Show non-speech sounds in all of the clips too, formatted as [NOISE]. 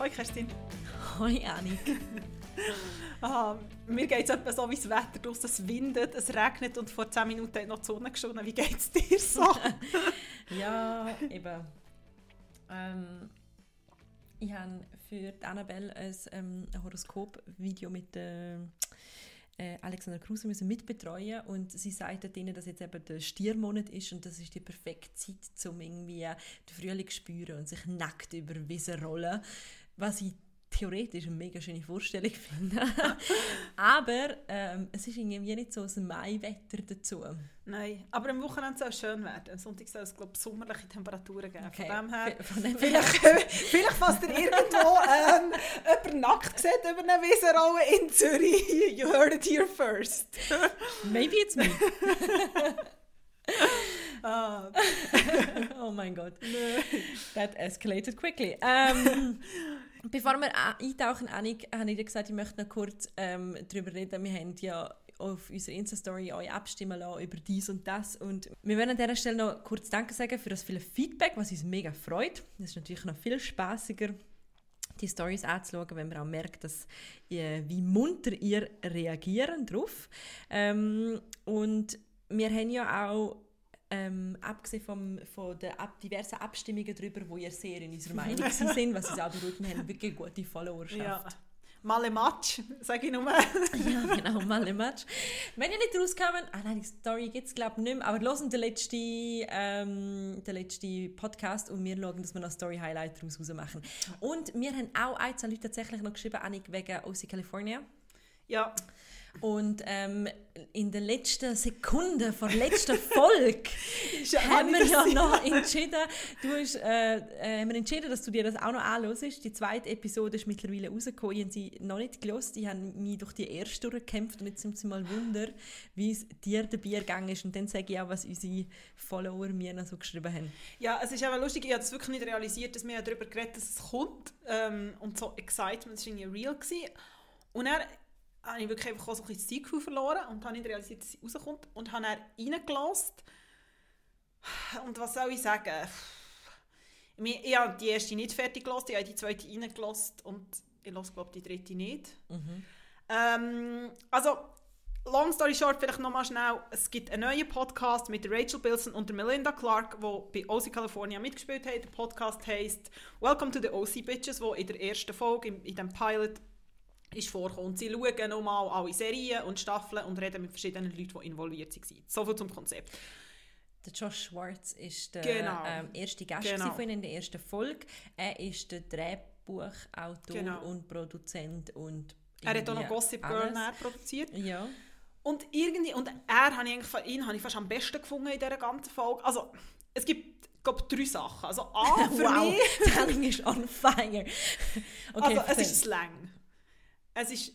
Hoi Kerstin. Hoi Annik. [LAUGHS] ah, mir geht es etwa so wie das Wetter draussen. Es windet, es regnet und vor 10 Minuten hat noch die Sonne geschonen. Wie geht es dir so? [LAUGHS] ja, eben. Ähm, ich habe für Annabelle ein ähm, Horoskop-Video mit äh, äh, Alexander Kruse müssen mitbetreuen und sie sagt ihnen, dass jetzt eben der Stiermonat ist und das ist die perfekte Zeit, um irgendwie den Frühling zu spüren und sich nackt über Wiesen rollen, was ich theoretisch eine mega schöne Vorstellung [LAUGHS] finde. aber ähm, es ist irgendwie nicht so ein Maiwetter dazu. Nein, aber am Wochenende soll es schön werden. Am Sonntag soll es, glaube ich, sommerliche Temperaturen geben. Okay. Von dem her, Von dem vielleicht, vielleicht falls ihr irgendwo ähm, jemand nackt sieht über eine Wiesenrolle in Zürich, [LAUGHS] you heard it here first. Maybe it's me. [LAUGHS] ah, oh mein Gott. That escalated quickly. Ähm, bevor wir eintauchen, Annik, habe ich gesagt, ich möchte noch kurz ähm, darüber reden. Wir haben ja auf unserer Insta-Story euch abstimmen lassen über dies und das. Und wir wollen an dieser Stelle noch kurz Danke sagen für das viele Feedback, was uns mega freut. Das ist natürlich noch viel spaßiger die Stories anzuschauen, wenn man auch merkt, dass ihr, wie munter ihr reagieren drauf. Ähm, und wir haben ja auch ähm, abgesehen vom, von den ab, diversen Abstimmungen darüber, wo ihr sehr in unserer Meinung [LAUGHS] sind, was uns auch beruhigt, wir haben wirklich gute Followerschaft. ja. Male Match, sage ich nur. [LAUGHS] ja, genau, mal ein Match. Wenn ihr nicht rauskommen, ah nein, die Story gibt es glaube ich nicht mehr, aber hören den letzten, ähm, den letzten Podcast und wir schauen, dass wir noch Story-Highlight daraus machen. Und wir haben auch ein, zwei Leute tatsächlich noch geschrieben, Annik, wegen OC California. Ja. Und ähm, in der letzten Sekunde vor letzter Folge [LAUGHS] haben wir ja noch entschieden, du hast, äh, äh, haben wir entschieden, dass du dir das auch noch anhörst. Die zweite Episode ist mittlerweile rausgekommen. Ich habe sie noch nicht gelesen. Ich habe mich durch die erste durchgekämpft und jetzt sind sie mal Wunder, wie es dir dabei gegangen ist. Und dann sage ich auch, was unsere Follower mir noch so geschrieben haben. Ja, es ist aber lustig, ich habe es wirklich nicht realisiert, dass wir darüber geredet dass es kommt. Ähm, und so Excitement war irgendwie real. Gewesen. Und er habe ich wirklich einfach auch so ein bisschen das Zeitgefühl verloren und habe nicht realisiert, dass sie rauskommt und habe dann reingelassen. Und was soll ich sagen? Ich, habe die erste nicht fertig gelassen, ich habe die zweite reingelassen und ich lasse glaube die dritte nicht. Mhm. Ähm, also, long story short, vielleicht nochmal schnell, es gibt einen neuen Podcast mit Rachel Bilson und Melinda Clark, die bei OC California mitgespielt haben. Der Podcast heisst «Welcome to the OC Bitches», wo in der ersten Folge, in, in dem Pilot, ist vorgekommen. Und sie schauen nochmal alle Serien und Staffeln und reden mit verschiedenen Leuten, die involviert waren. So viel zum Konzept. Der Josh Schwartz ist der Genau. ähm, erste Gast Genau. von ihnen in der ersten Folge. Er ist der Drehbuchautor Genau. und Produzent und Er hat auch noch Gossip Girl produziert. Ja. Und irgendwie, und er habe ich eigentlich, von- ihn habe ich fast am besten gefunden in dieser ganzen Folge. Also, es gibt, glaube drei Sachen. Also, A, [LAUGHS] für wow, mich... [LAUGHS] Telling ist on fire. [LAUGHS] Okay, also, es ist Slang. Es ist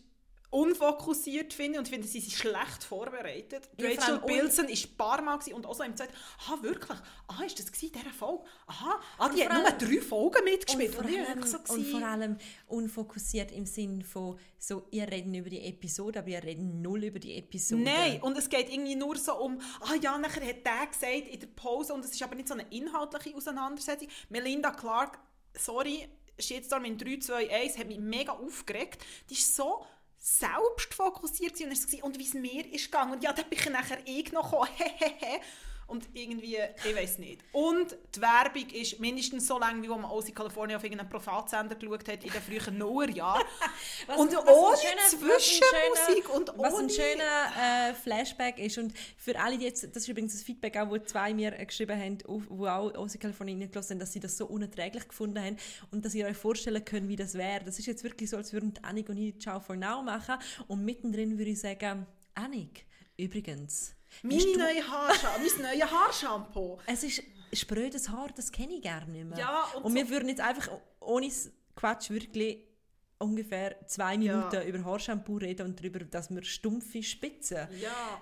unfokussiert, finde und ich finde, sie sind schlecht vorbereitet. Ja, Rachel allem Bilson war ein paar Mal und auch so im Zeit, ah, wirklich? Ah, ist das gewesen, dieser Folge? Aha, ah, die hat vor nur allem- drei Folgen mitgespielt. und vor, allem, so und vor allem unfokussiert im Sinn von so, ihr reden über die Episode, aber ihr reden null über die Episode. Nein, und es geht irgendwie nur so um, ah ja, nachher hat der gesagt in der Pause und es ist aber nicht so eine inhaltliche Auseinandersetzung. Melinda Clark, sorry, Shitstorm in 3, 2, 1, hat mich mega aufgeregt. Die ist so selbstfokussiert und, und wie es mir ist gegangen. Und ja, da bin ich nachher ich noch gekommen. [LAUGHS] Und irgendwie, ich weiß nicht. Und die Werbung ist mindestens so lang, wie wo man aus California auf irgendeinen Privatsender geschaut hat in den frühen Nullerjahren. [LAUGHS] Und was ein ohne Zwischenmusik schöner- und Was ein ohne- schöner äh, Flashback ist. Und für alle, die jetzt, das ist übrigens das Feedback auch, wo zwei mir äh, geschrieben haben, wo auch aus Kalifornien reingelassen haben, dass sie das so unerträglich gefunden haben und dass ihr euch vorstellen könnt, wie das wäre. Das ist jetzt wirklich so, als würden Annik und ich Ciao for Now machen. Und mittendrin würde ich sagen, Annik, übrigens, Meine du- neue Haarshampoo, mein neues Haarshampoo. [LAUGHS] es ist sprödes Haar, das kenne ich gerne nicht mehr. Ja, und und so- wir würden jetzt einfach ohne Quatsch wirklich ungefähr zwei Ja. Minuten über Haarshampoo reden und darüber, dass wir stumpfe Spitzen. Ja.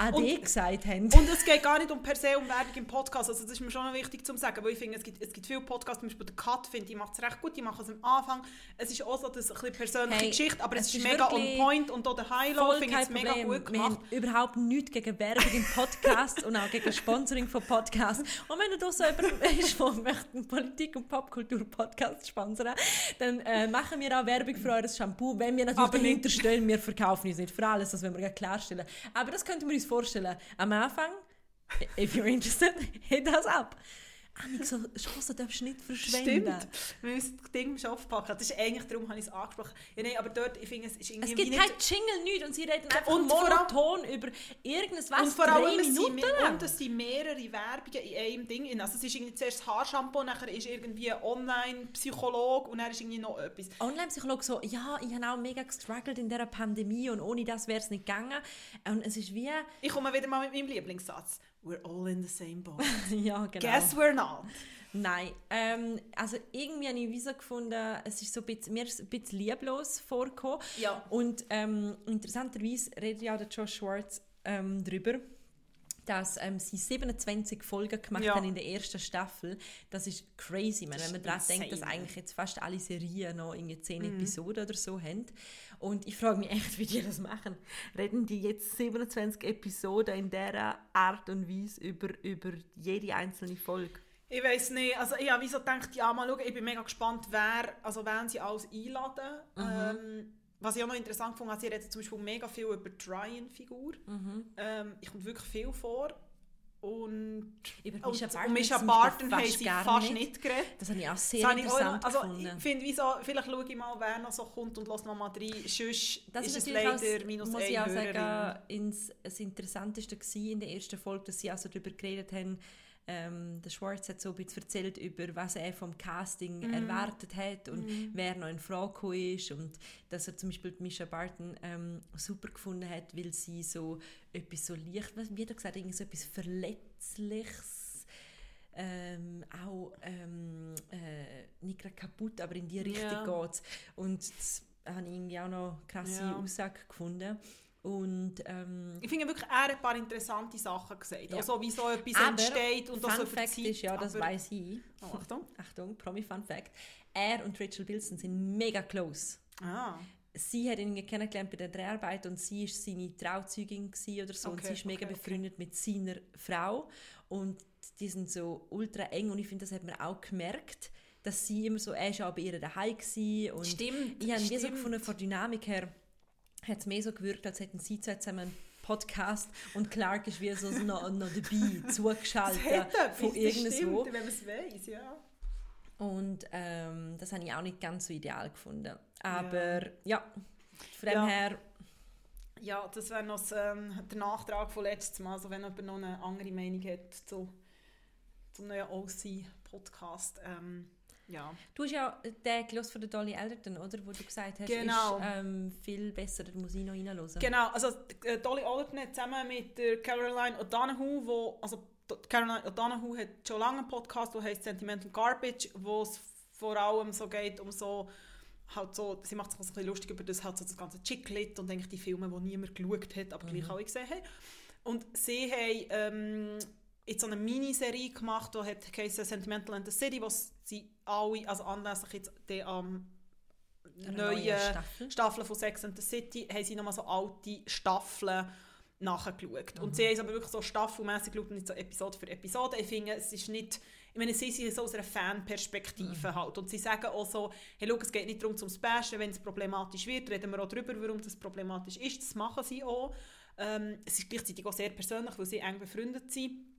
AD Und- gesagt haben. Und es geht gar nicht um per se um Werbung im Podcast. Also das ist mir schon wichtig zu sagen, weil ich finde, es gibt, es gibt viele Podcasts, zum Beispiel der Cut, finde ich, macht es recht gut, die machen es am Anfang. Es ist auch so das ein bisschen persönliche Hey, Geschichte, aber es, ist ist mega on point und auch der Voll finde ich es mega gut Wir gemacht. haben überhaupt nichts gegen Werbung im Podcast und auch gegen Sponsoring von Podcasts. Und wenn du so jemand bist, der möchte Politik- und Popkultur-Podcast sponsern, dann äh, machen wir auch Werbung für eures Shampoo. Wenn wir natürlich Aber dahinter stehen, wir verkaufen uns nicht für alles, das wollen wir klarstellen. Aber das könnten wir uns vorstellen. Am Anfang, if you're interested, [LAUGHS] hit us up. Annik, so Chancen darfst du nicht verschwenden. Stimmt. Wir müssen das Ding schon aufpacken. Das ist eigentlich, darum habe ich es angesprochen. Ja, nein, aber dort, ich finde, es ist irgendwie Es gibt wie kein nicht... Jingle, nichts und sie reden einfach Und monoton über irgendwas, was Und vor drei allem, es Minuten sind, lang. und es sind mehrere Werbungen in einem Ding. Also es ist irgendwie zuerst das Haarshampoo, nachher ist irgendwie ein Online-Psycholog und dann ist irgendwie noch etwas. Online-Psychologe so, ja, ich habe auch mega gestruggelt in dieser Pandemie und ohne das wäre es nicht gegangen. Und es ist wie, Ich komme wieder mal mit meinem Lieblingssatz. We're all in the same boat. [LAUGHS] ja, genau. Guess we're not. Nein, ähm, also irgendwie habe ich so gefunden, es ist so ein bisschen, mir ist ein bisschen lieblos vorgekommen. Ja. Und ähm, interessanterweise redet ja der Josh Schwartz ähm, darüber, dass ähm, sie 27 Folgen gemacht Ja. haben in der ersten Staffel. Das ist crazy, man, Das wenn man daran denkt, dass eigentlich jetzt fast alle Serien noch irgendwie 10 Mhm. Episoden oder so haben. Und ich frage mich echt, wie die das machen. Reden die jetzt 27 Episoden in dieser Art und Weise über, über jede einzelne Folge? Ich weiß nicht, also ich habe wie so gedacht, ja mal schauen, ich bin mega gespannt, wer, also wen sie alles einladen. Ähm, was ich auch noch interessant fand, sie reden zum Beispiel mega viel über die Ryan-Figur. Ähm, ich kommt wirklich viel vor. Und, Über Mischa Barton Mischa Barton haben fast sie fast nicht. nicht, geredet. Das habe ich auch Das sehr ich auch interessant also gefunden. ich finde, wie so, vielleicht schaue ich mal, wer noch so kommt und lasse noch mal rein. Sonst Das ist es leider auch, minus muss ich auch sagen, ins, das Interessanteste in der ersten Folge, dass sie also darüber geredet haben, ähm, der Schwarz hat so ein bisschen erzählt über, was er vom Casting Mhm. erwartet hat und wer noch in Frage gekommen ist und dass er zum Beispiel Misha Barton ähm, super gefunden hat, weil sie so etwas so leicht, was- wie hat er gesagt, irgendwie so etwas Verletzliches ähm, auch ähm, äh, nicht gerade kaputt, aber in die Richtung Ja. geht Und das habe ich irgendwie auch noch eine krasse Ja. Aussage gefunden. Und ähm, Ich finde wirklich, er hat ein paar interessante Sachen gesagt. Ja. Also wie so etwas aber entsteht und das Fun so Fact ist, ja, das weiß ich. Oh, Achtung. [LAUGHS] Achtung, Promi Fun Fact. Er und Rachel Bilson sind mega close. Ah. Sie hat ihn kennengelernt bei der Dreharbeit und sie ist seine Trauzeugin oder so und Okay, sie ist mega okay, okay. befreundet mit seiner Frau und die sind so ultra eng und ich finde, das hat man auch gemerkt, dass sie immer so, er war auch bei ihr daheim und Stimmt, ich habe wie so gefunden, von Dynamik her hat es mehr so gewirkt, als hätten sie zwei zusammen einen Podcast und Clark ist wie so [LAUGHS] noch, noch dabei, zugeschaltet von irgendwo. stimmt, wenn man es weiss, ja. Und ähm, das habe ich auch nicht ganz so ideal gefunden. Aber ja, von dem Ja. her, Ja, das wäre noch ähm, der Nachtrag von letztes Mal, also wenn jemand noch eine andere Meinung hat zu, zum neuen OC-Podcast. Ähm, ja. du hast ja den gelesen von der Dolly Alderton, oder? Wo du gesagt hast, Genau. ist ähm, viel besser, da muss ich noch reinhören. Genau, also äh, Dolly Alderton hat zusammen mit der Caroline O'Donoghue, wo, also Caroline O'Donoghue hat schon lange einen Podcast, der heißt Sentimental Garbage, wo es vor allem so geht um so halt so, sie macht sich ein bisschen lustig über das, halt so das ganze Chick-Lit und eigentlich die Filme, die niemand geschaut hat, aber gleich alle gesehen haben. Und sie haben ähm, jetzt so eine Miniserie gemacht, die hat Sentimental and the City, wo sie alle, also anlässlich jetzt der am Eine neuen neue Staffel. Staffeln von Sex and the City, haben sie nochmal so alte Staffeln nachgeschaut. Und sie haben es aber wirklich so staffelmässig geschaut und nicht so Episode für Episode. Ich finde, es ist nicht, ich meine, sie sind so aus einer Fanperspektive halt. Und sie sagen auch so, hey, schau, es geht nicht darum zum Bashen, wenn es problematisch wird, reden wir auch darüber, warum das problematisch ist. Das machen sie auch. Ähm, es ist gleichzeitig auch sehr persönlich, weil sie eng befreundet sind.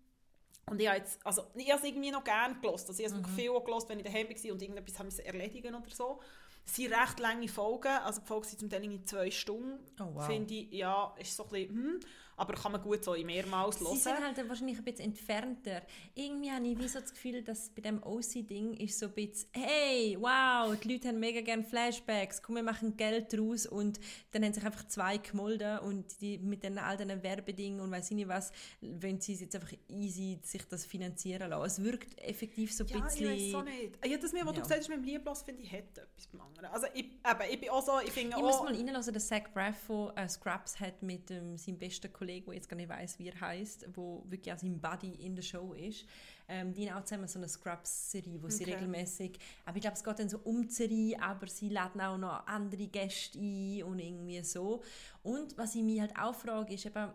Und ich habe jetzt, also ich habe es irgendwie noch gerne gelost. Also ich habe es wirklich viel gelost, wenn ich daheim war und irgendetwas haben erledigen oder so. Es sind recht lange Folgen, also die Folgen sind zum Teil irgendwie zwei Stunden. Oh, wow. Finde ich, ja, ist so ein bisschen, hm, aber kann man gut so in mehrmals Sie hören. sind halt dann wahrscheinlich ein bisschen entfernter. Irgendwie habe ich wie so das Gefühl, dass bei dem OC-Ding ist so ein bisschen, hey, wow, die Leute haben mega gerne Flashbacks, komm, wir machen Geld draus und dann haben sich einfach zwei gemolden und die mit den all diesen Werbedingen und weiß ich nicht was, wenn sie jetzt einfach easy sich das finanzieren lassen. Es wirkt effektiv so ein ja, ich bisschen... weiß so nicht. Ja, das, mir, was Ja. du gesagt hast mit dem Lieblos, finde ich, hat etwas beim anderen. Also ich, eben, ich bin auch so, ich finde Ich muss auch... mal reinlassen, dass Zach Braff von äh, Scraps hat mit ähm, seinem besten Kollegen Kollege, der jetzt gar nicht weiß, wie er heißt, wo wirklich als sein Buddy in der Show ist. Ähm, die haben auch zusammen so eine Scrubs-Serie, wo sie Okay. regelmäßig, aber ich glaube, es geht dann so um die Serie, aber sie laden auch noch andere Gäste ein und irgendwie so. Und was ich mich halt auch frage, ist eben,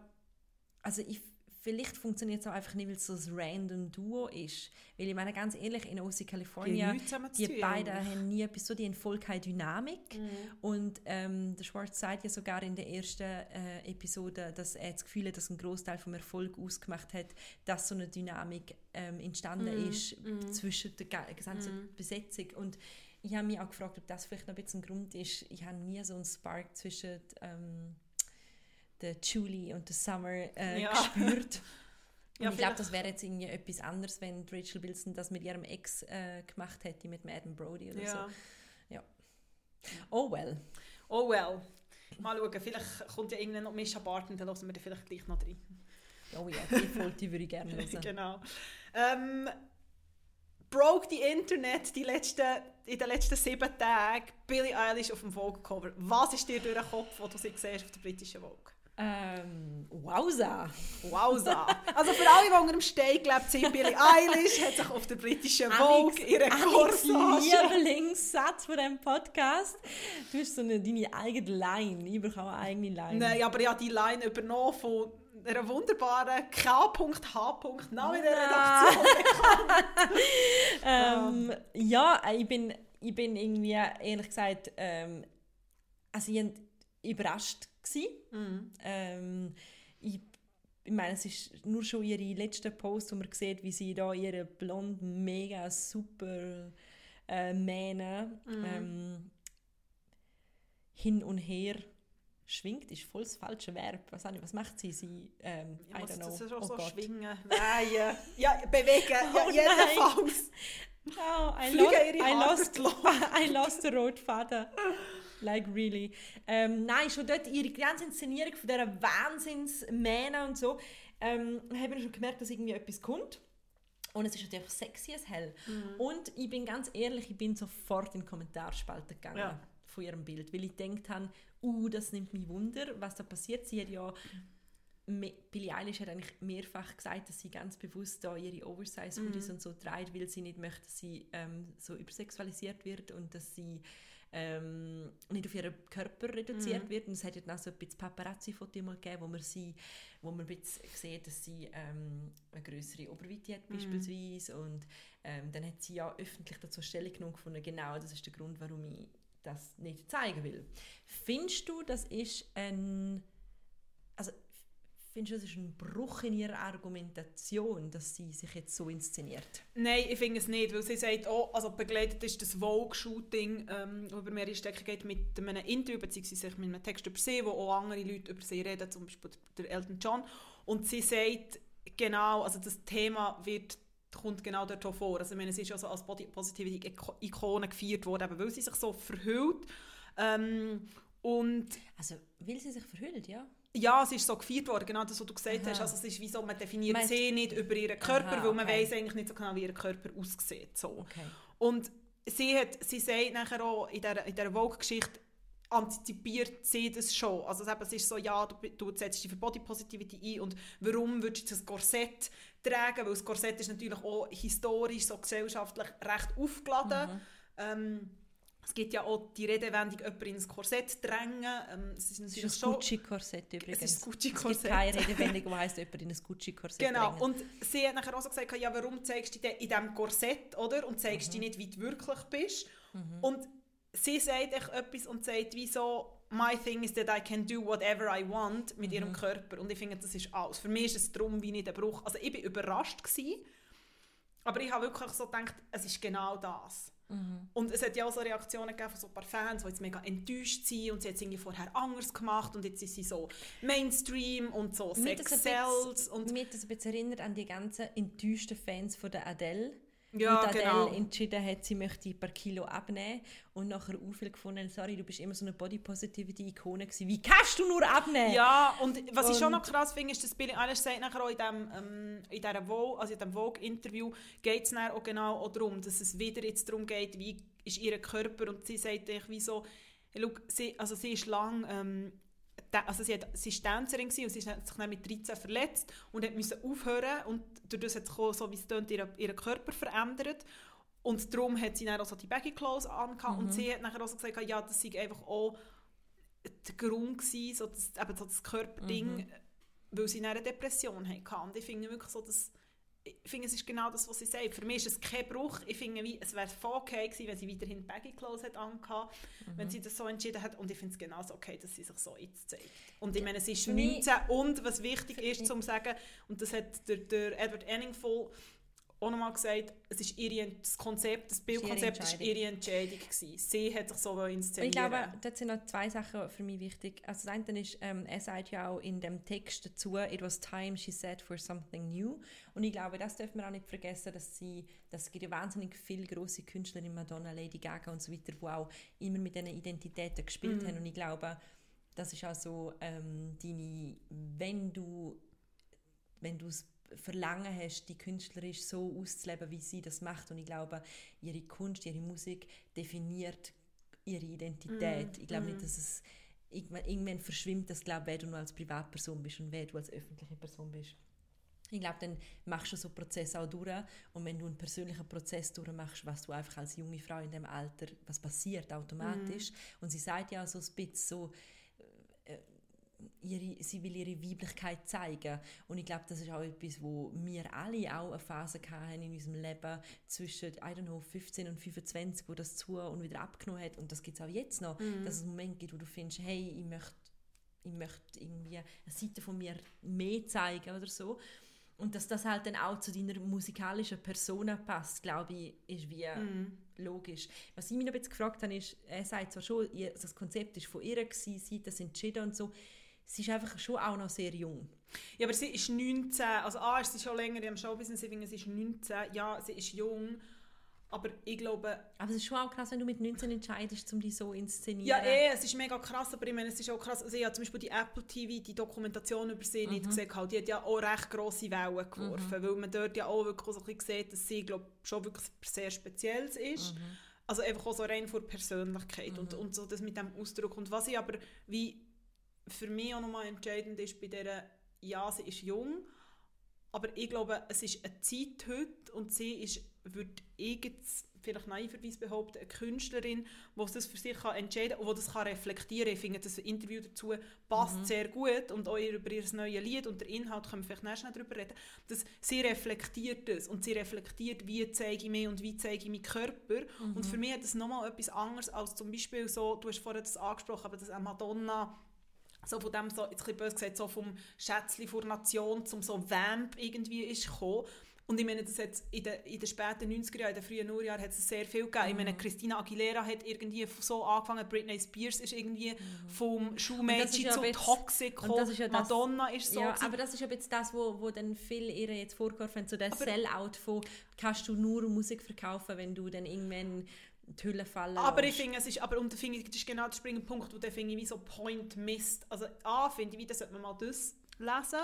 also ich, vielleicht funktioniert es auch einfach nicht, weil es so ein random Duo ist. Weil ich meine, ganz ehrlich, in OC Die California, die tun, beiden haben nie etwas so, die haben voll keine Dynamik. Und ähm, der Schwarz sagt ja sogar in der ersten äh, Episode, dass er das Gefühl hat, dass ein Großteil vom Erfolg ausgemacht hat, dass so eine Dynamik ähm, entstanden ist zwischen der gesamten Besetzung. Und ich habe mich auch gefragt, ob das vielleicht noch ein bisschen ein Grund ist. Ich habe nie so einen Spark zwischen ähm, der Julie und der Summer äh, Ja. gespürt. [LAUGHS] Und Ja, ich glaube, das wäre jetzt irgendwie etwas anderes, wenn Rachel Wilson das mit ihrem Ex äh, gemacht hätte, mit Madden Brody oder Ja. so. Oh well. Oh well. Mal schauen, vielleicht kommt ja irgendwann noch Mischa Barton, dann hören wir den vielleicht gleich noch rein. Oh ja, die Folge die würde ich gerne [LAUGHS] hören. genau. Ähm, broke die Internet die letzten, in den letzten sieben Tagen Billie Eilish auf dem Vogue-Cover. Was ist dir durch den Kopf, wo du sie siehst auf der britischen Vogue? Ähm, wowza. Wowza! [LAUGHS] Also für alle, die unter dem Stein gelebt sind, Billie Eilish hat sich auf der britischen Vogue ihre Corsage... Lieblingssatz von diesem Podcast. Du hast so eine, deine eigene Line. Ich bekomme eine eigene Line. Nein, aber ich habe die Line übernommen von einer wunderbaren K.H. Name der Redaktion. [LAUGHS] Ähm, ja, ich bin, ich bin irgendwie, ehrlich gesagt, ähm, also ich überrascht. Gewesen. Ähm, ich, ich meine, es ist nur schon ihre letzte Post, wo man sieht, wie sie da ihre blonden, mega super äh, Mähne ähm, hin und her schwingt, ist voll das falsche Verb. Was, auch was macht sie? Sie, ähm, I Muss das schon oh so Gott. schwingen? [LAUGHS] Nein, äh, ja, bewegen, ja, Oh jedenfalls. Oh, I, lost, I, lost, [LAUGHS] I lost the road father. [LAUGHS] Like really. Ähm, nein, schon dort ihre ganze Inszenierung von dieser Wahnsinnsmähne und so, ähm, habe ich schon gemerkt, dass irgendwie etwas kommt. Und es ist natürlich sexy as hell. Mhm. Und ich bin ganz ehrlich, ich bin sofort in die Kommentarspalte gegangen Ja. von ihrem Bild, weil ich gedacht habe, uh, das nimmt mich Wunder, was da passiert. Sie hat ja Billie Eilish hat eigentlich mehrfach gesagt, dass sie ganz bewusst da ihre Oversize Hoodies und so trägt, weil sie nicht möchte, dass sie ähm, so übersexualisiert wird und dass sie ähm, nicht auf ihren Körper reduziert wird. Und es hat ja dann auch so ein bisschen Paparazzi-Foto mal gegeben, wo man sie, wo man ein bisschen sieht, dass sie ähm, eine größere Oberweite hat beispielsweise und ähm, dann hat sie ja öffentlich dazu Stellung genommen gefunden, genau, das ist der Grund, warum ich das nicht zeigen will. Findest du, das ist ein also findest du, das ist ein Bruch in ihrer Argumentation, dass sie sich jetzt so inszeniert? Nein, ich finde es nicht, weil sie sagt, oh, also begleitet ist das Vogue-Shooting, ähm, über mehrere Strecke geht, mit einem Interview, beziehungsweise mit einem Text über sie, wo auch andere Leute über sie reden, zum Beispiel der Elton John. Und sie sagt genau, also das Thema wird kommt genau dort vor. Also ich meine, sie ist ja so als Body Positivity Ikone gefeiert worden, eben weil sie sich so verhüllt. Ähm, und Also, will sie sich verhüllt, ja? Ja, es ist so gefeiert worden, genau das, was du gesagt Aha. hast. Also es ist wie so, man definiert Meinst- sie nicht über ihren Körper, Aha, weil man okay. weiß eigentlich nicht so genau, wie ihr Körper aussieht. So. Okay. Und sie, hat, sie sagt nachher auch in dieser, in dieser Vogue-Geschichte, antizipiert sie das schon. Also es ist so, ja, du, du setzt dich für Body Positivity ein und warum würdest du das Korsett tragen? Weil das Korsett ist natürlich auch historisch, so gesellschaftlich recht aufgeladen. Ähm, es gibt ja auch die Redewendung, jemanden in ein Korsett drängen. Ähm, es ist ist ein. Gucci-Korsett übrigens. Es ist ein Es gibt Gucci-Korsett. keine Redewendung, die heisst, jemand in ein Gucci-Korsett Genau, bringen. und sie hat nachher auch so gesagt, ja, warum zeigst du dich in diesem Korsett, oder? Und zeigst dich nicht, wie du wirklich bist. Und sie sagt echt etwas und sagt, wieso «My thing is that I can do whatever I want» mit ihrem Körper. Und ich finde, das ist alles. Für mich ist es darum wie nicht ein Bruch. Also ich war überrascht, gewesen, aber ich habe wirklich so gedacht, es ist genau das. Und es hat ja auch so Reaktionen gegeben von so ein paar Fans, die jetzt mega enttäuscht sind und sie hat es irgendwie vorher anders gemacht und jetzt ist sie so Mainstream und so Sex sells mich hat das ein bisschen erinnert an die ganzen enttäuschten Fans von der Adele. Ja, und Adele genau. entschieden hat, sie möchte ein paar Kilo abnehmen und nachher auch viel gefunden, sorry, du bist immer so eine Body Positivity Ikone gewesen. Wie kannst du nur abnehmen? Ja, und was ich schon Und- noch krass finde, ist, dass Billie Eilish sagt nachher auch in diesem, ähm, in dieser Vogue, also in diesem Vogue-Interview, geht es auch genau auch darum, dass es wieder jetzt darum geht, wie ist ihr Körper und sie sagt eigentlich wie so, hey, schau, sie, also sie ist lang ähm, also sie, hat, sie war Tänzerin und sie hat sich dann mit 13 verletzt und hat müssen aufhören und dadurch hat sich auch, so wie es tönt, ihren, ihren Körper verändert. Und darum hat sie dann auch so die Baggy Clothes angehabt mhm. und sie hat nachher auch so gesagt, ja, das sei einfach auch der Grund gewesen, so das, eben so das Körperding, mhm. weil sie eine Depression hatte. Und ich finde wirklich so, dass ich finde, es ist genau das, was sie sagt. Für mich ist es kein Bruch. Ich finde, es wäre voll okay gewesen, wenn sie weiterhin Baggy Clothes hat angehabt, mhm. wenn sie das so entschieden hat. Und ich finde es genauso okay, dass sie sich so jetzt zeigt. Und ich meine, es ist 19 und was wichtig ist, zu sagen, und das hat der, der Edward Anningful auch nochmal gesagt, es ist ihre, das Konzept, das Bildkonzept war ihre Entscheidung. Gewesen. Sie hat sich so inszeniert. Ich glaube, da sind noch zwei Sachen für mich wichtig. Also das eine ist, ähm, er sagt ja auch in dem Text dazu, it was time she said for something new. Und ich glaube, das dürfen wir auch nicht vergessen, dass sie, dass es gibt ja wahnsinnig viele grosse Künstlerinnen, Madonna, Lady Gaga und so weiter, die auch immer mit diesen Identitäten gespielt mm. haben. Und ich glaube, das ist auch so, ähm, deine, wenn du wenn du es Verlangen hast, die künstlerisch so auszuleben, wie sie das macht. Und ich glaube, ihre Kunst, ihre Musik definiert ihre Identität. Mm, ich glaube mm. nicht, dass es irgendwann verschwimmt, das glaube wer du nur als Privatperson bist und wer du als öffentliche Person bist. Ich glaube, dann machst du so einen Prozess auch durch und wenn du einen persönlichen Prozess durchmachst, was du einfach als junge Frau in dem Alter, was passiert automatisch. Mm. Und sie sagt ja so ein bisschen so, ihre, sie will ihre Weiblichkeit zeigen. Und ich glaube, das ist auch etwas, wo wir alle auch eine Phase hatten in unserem Leben zwischen, I don't know, 15 und 25, wo das zu und wieder abgenommen hat. Und das gibt es auch jetzt noch, mhm. dass es einen Moment gibt, wo du findest, hey, ich möchte, ich möchte irgendwie eine Seite von mir mehr zeigen oder so. Und dass das halt dann auch zu deiner musikalischen Persona passt, glaube ich, ist wie mm. logisch. Was ich mich noch bisschen gefragt habe, ist, er sagt zwar schon, das Konzept ist von ihr gewesen, sie hat das entschieden und so, sie ist einfach schon auch noch sehr jung. Ja, aber sie ist 19, also A ist sie schon länger im Showbusiness, sie ist 19, ja, sie ist jung, aber ich glaube... Aber es ist schon auch krass, wenn du mit 19 entscheidest, um dich so inszenieren. Ja, eh, es ist mega krass, aber ich meine, es ist auch krass, also ich habe zum Beispiel die Apple TV, die Dokumentation über sie mhm. nicht gesehen, halt, die hat ja auch recht grosse Wellen geworfen, mhm. weil man dort ja auch wirklich so ein bisschen sieht, dass sie, glaube schon wirklich sehr Spezielles ist. Mhm. Also einfach auch so rein vor Persönlichkeit und, mhm. und so das mit dem Ausdruck. Und was ich aber wie für mich auch nochmal entscheidend ist bei dieser, ja, sie ist jung, aber ich glaube, es ist eine Zeit heute und sie ist, würde ich jetzt vielleicht naiverweise behaupten, eine Künstlerin, die das für sich kann entscheiden kann und die das kann reflektieren kann. Ich finde, das Interview dazu passt mhm. sehr gut und auch über ihr neues Lied und der Inhalt können wir vielleicht nächstes darüber reden, dass sie reflektiert das und sie reflektiert, wie zeige ich mich und wie zeige ich meinen Körper mhm. und für mich hat das nochmal etwas anderes als zum Beispiel so, du hast vorhin das angesprochen, aber dass eine Madonna so von dem, so, jetzt ein böse gesagt, so vom Schätzchen vor Nation zum so Vamp irgendwie ist gekommen. Und ich meine, das hat in den, in den späten 90er Jahren, in den frühen Nullerjahren hat es sehr viel gegeben. Mhm. Ich meine, mhm. Christina Aguilera hat irgendwie so angefangen, Britney Spears ist irgendwie mhm. vom Schulmädchen ja zu Toxic gekommen, ja Madonna ist so. Ja, aber das ist ja jetzt das, wo, wo dann viele ihr jetzt vorgeworfen so der Sellout von kannst du nur Musik verkaufen, wenn du dann irgendwann die Hülle fallen Aber ich finde, es ist, aber und finde das ist genau der springende Punkt, wo der finde ich wie so Point misst. Also A, finde ich, wie das sollte man mal das lesen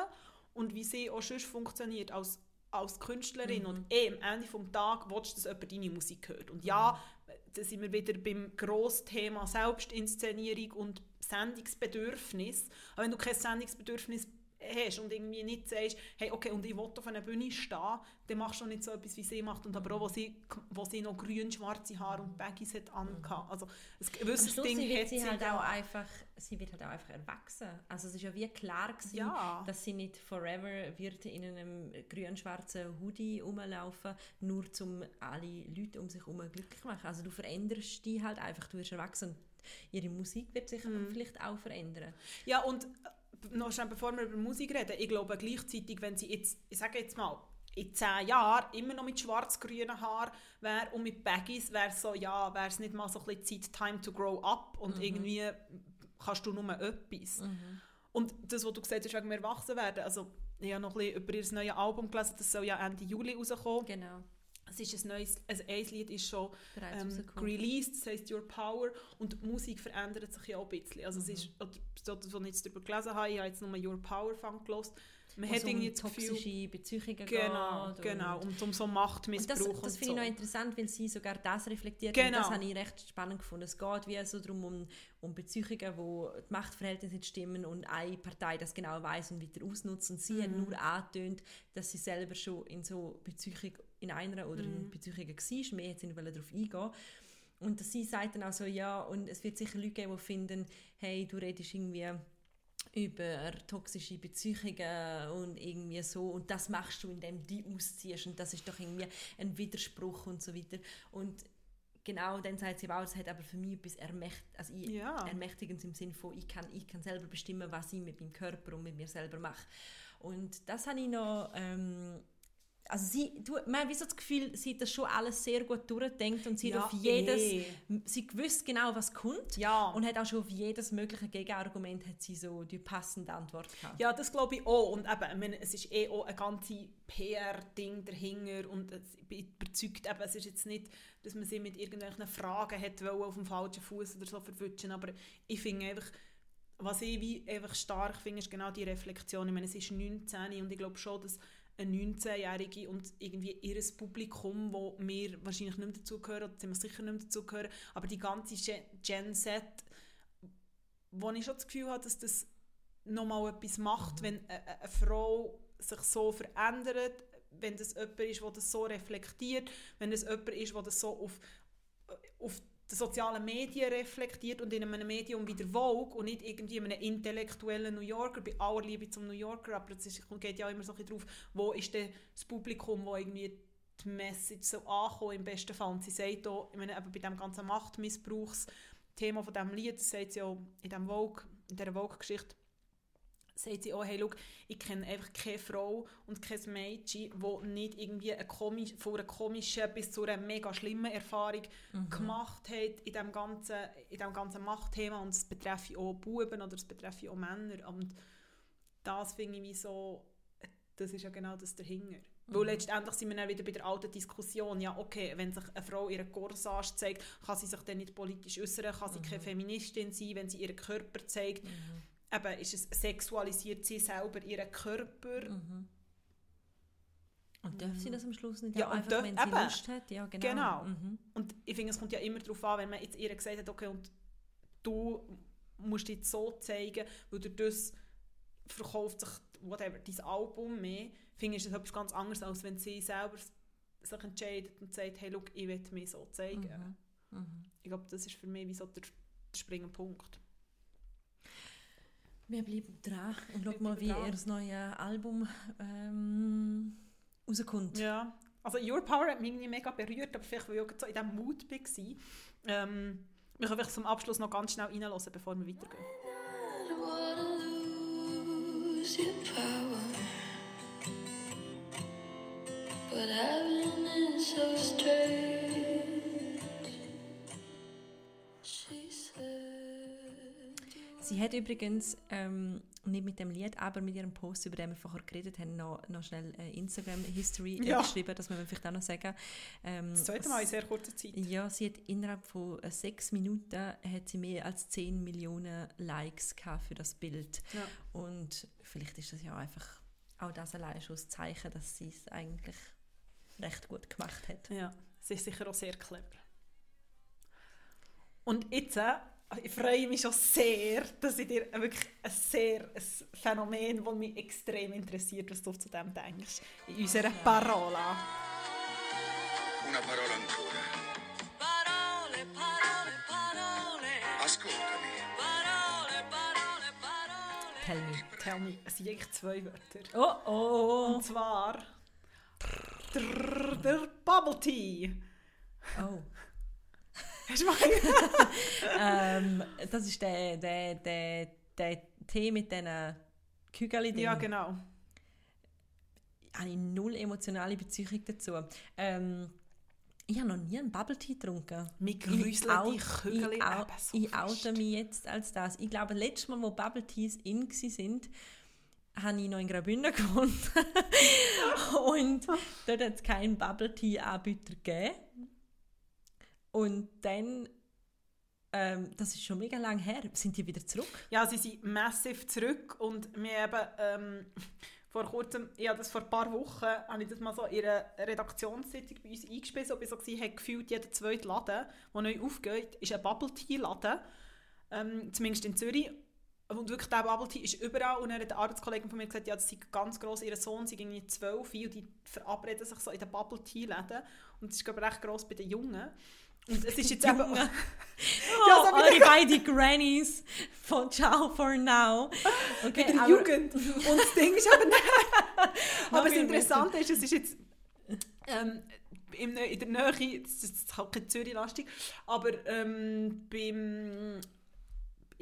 und wie sie auch sonst funktioniert als, als Künstlerin mhm. und eh am Ende des Tages willst du, dass jemand deine Musik hört. Und ja, mhm. da sind wir wieder beim grossen Thema Selbstinszenierung und Sendungsbedürfnis. Aber wenn du kein Sendungsbedürfnis hast und irgendwie nicht sagst, hey, okay, und ich will auf einer Bühne stehen, dann machst du nicht so etwas, wie sie macht. Und aber auch, wo sie, wo sie noch grün-schwarze Haare und Baggies hat angehabt. Also, ein gewisses Ding sie hat sie halt auch einfach, sie wird halt auch einfach erwachsen. Also es ist ja wie klar gewesen, ja. dass sie nicht forever wird in einem grün-schwarzen Hoodie rumlaufen, nur um alle Leute um sich herum glücklich zu machen. Also du veränderst dich halt einfach, du wirst erwachsen. Ihre Musik wird sich mhm. vielleicht auch verändern. Ja, und noch schnell, bevor wir über Musik reden, ich glaube gleichzeitig, wenn sie jetzt, ich sage jetzt mal, in zehn Jahren immer noch mit schwarz-grünen Haaren wäre und mit Baggies wäre so, ja, wäre es nicht mal so ein bisschen Zeit, time to grow up und mhm. irgendwie kannst du nur etwas. Mhm. Und das, was du gesagt hast, wegen dem Erwachsenwerden, also ich habe noch ein bisschen über ihr neues Album gelesen, das soll ja Ende Juli rauskommen. Genau. Es ist ein neues, also ein Lied ist schon ähm, released, das heisst Your Power und die Musik verändert sich ja auch ein bisschen. Also es Mhm. ist, oder so, das, was ich jetzt darüber gelesen habe, ich habe jetzt nur Your Power Funk gelesen. Man hat es um irgendwie das Gefühl, toxische Beziehungen genau, geht. genau, Und, und um so und Machtmissbrauch das, und das finde so. ich noch interessant, weil sie sogar das reflektiert. Und Genau. das habe ich recht spannend gefunden. Es geht wie so darum, um, um Beziehungen, wo die Machtverhältnisse nicht stimmen und eine Partei das genau weiß und wieder ausnutzt. Und sie hat Mhm. nur angetönt, dass sie selber schon in so Beziehung in einer oder Mhm. in Beziehungen war. Mehr sie nicht darauf eingehen. Und dass sie sagt dann auch so, ja, und es wird sicher Leute geben, die finden, hey, du redest irgendwie über toxische Beziehungen und irgendwie so und das machst du, indem du die ausziehst und das ist doch irgendwie ein Widerspruch und so weiter. Und genau dann sagt sie, wow, es hat aber für mich etwas Ermächt also Ja. Ermächtigendes im Sinne von, ich kann, ich kann selber bestimmen, was ich mit meinem Körper und mit mir selber mache. Und das habe ich noch... Ähm, also sie, du, man hat wie so das Gefühl, sie hat das schon alles sehr gut durchdenkt und sie Ja, hat auf jedes, eh. sie gewusst genau, was kommt Ja. und hat auch schon auf jedes mögliche Gegenargument hat sie so die passende Antwort gehabt. Ja, das glaube ich auch. Und eben, ich meine, es ist eh auch ein ganzes PR-Ding dahinter und es- ich bin überzeugt, eben, es ist jetzt nicht, dass man sie mit irgendwelchen Fragen hat auf dem falschen Fuß oder so verwutschen, aber ich finde einfach, was ich wie einfach stark finde, ist genau die Reflexion. Ich meine, es ist 19 und ich glaube schon, dass eine 19-Jährige und irgendwie ihr Publikum, wo wir wahrscheinlich nicht mehr dazugehören, oder sicher nicht mehr dazugehören, aber die ganze Gen- Z, wo ich schon das Gefühl habe, dass das nochmal etwas macht, wenn eine, eine Frau sich so verändert, wenn das jemand ist, der das so reflektiert, wenn das jemand ist, der das so auf, auf die sozialen Medien reflektiert und in einem Medium wie der Vogue und nicht irgendwie in einem intellektuellen New Yorker, bei aller Liebe zum New Yorker, aber es geht ja immer so ein drauf, wo ist denn das Publikum, wo irgendwie die Message so ankommt im besten Fall. Und sie sagt auch, ich meine, eben bei diesem ganzen Machtmissbrauchsthema von diesem Lied, das sagt sie auch in, dem Vogue, in dieser Vogue-Geschichte, sagt sie auch, hey, schau, ich kenne einfach keine Frau und kein Mädchen, die nicht irgendwie eine komisch, von einer komischen bis zu einer mega schlimmen Erfahrung gemacht hat in diesem ganzen, in ganzen Machtthema. Und es betreffe auch Buben oder es betreffe auch Männer. Und das finde ich wie so, das ist ja genau das dahinter. Weil letztendlich sind wir dann wieder bei der alten Diskussion, ja okay, wenn sich eine Frau ihre Corsage zeigt, kann sie sich dann nicht politisch äußern, kann sie keine Feministin sein, wenn sie ihren Körper zeigt, eben ist es sexualisiert sie selber ihren Körper. Und darf sie das am Schluss nicht Ja, auch einfach, darf- wenn sie eben. Lust hat? Ja, genau. Genau. Mhm. Und ich finde, es kommt ja immer darauf an, wenn man jetzt ihr gesagt hat, okay, und du musst dich so zeigen, weil durch das verkauft sich whatever, dein Album mehr, finde ich, ist das etwas ganz anderes, als wenn sie selber sich entscheidet und sagt, hey, look, ich will mich so zeigen. Mhm. Ich glaube, das ist für mich wie so der, der springende Punkt. Wir bleiben dran und schauen mal, wie dran. ihr das neue Album ähm, rauskommt. Ja. Also Your Power hat mich mega berührt, aber vielleicht, weil ich so in diesem Mut war. Ähm, wir können vielleicht zum Abschluss noch ganz schnell reinhören, bevor wir weitergehen. I wanna lose your power, but heaven is so strange. Sie hat übrigens ähm, nicht mit dem Lied, aber mit ihrem Post, über den wir vorher geredet haben, noch, noch schnell äh, Instagram-History äh, Ja. geschrieben, das müssen wir vielleicht auch noch sagen. Ähm, Das zweite Mal in sehr kurzer Zeit. Ja, sie hat innerhalb von äh, sechs Minuten hat sie mehr als 10 Millionen Likes gehabt für das Bild. Ja. Und vielleicht ist das ja einfach auch das allein schon das Zeichen, dass sie es eigentlich recht gut gemacht hat. Ja, sie ist sicher auch sehr clever. Und jetzt, äh, ich freue mich schon sehr, dass ich dir wirklich ein sehr ein Phänomen, das mich extrem interessiert, was du zu dem denkst, in unserer Parola. Una parola ancora. Parole, parole, parole, Ascoltami. parole, parole, parole. Tell me. Tell me, es sind eigentlich zwei Wörter. Oh oh! Und zwar der, der Bubble Tea. oh. Hast du mal ähm, das ist der, der, der, der Tee mit diesen Kügelchen Ja, genau. habe ich null emotionale Beziehung dazu. Ähm, ich habe noch nie einen Bubble Tea getrunken. Gruseln out- die Kügel ich, au- so ich oute mich jetzt als das. Ich glaube, letztes Mal, wo Bubble Teas in waren, habe ich noch in Graubünden [LAUGHS] gewohnt. und dort hat es keinen Bubble Tea Anbieter gegeben. Und dann, ähm, das ist schon mega lang her, sind die wieder zurück? Ja, sie sind massiv zurück und wir haben ähm, [LAUGHS] vor kurzem, habe das vor ein paar Wochen, habe ich das mal so in einer Redaktionssitzung bei uns eingespielt, so, ich so gewesen, hat gefühlt jeder zweite Laden, der neu aufgeht, ist ein Bubble Tea Laden, ähm, zumindest in Zürich. Und wirklich, der Bubble Tea ist überall. Und dann hat eine Arbeitskollegin von mir gesagt, ja, das sei ganz gross, ihr Sohn sei irgendwie zwölf und die verabreden sich so in den Bubble Tea Läden. Und das ist, glaube ich, recht gross bei den Jungen. Und es ist jetzt eben... Jungen. Ja, Oh, [LAUGHS] so mit eure beiden Grannies von Ciao for Now. Okay, in der aber- Jugend. [LAUGHS] Und das Ding ist aber nicht. [LAUGHS] aber das Interessante ist, es ist jetzt ähm, in, in der Nähe, das ist halt kein Zürich-lastig, aber ähm, beim,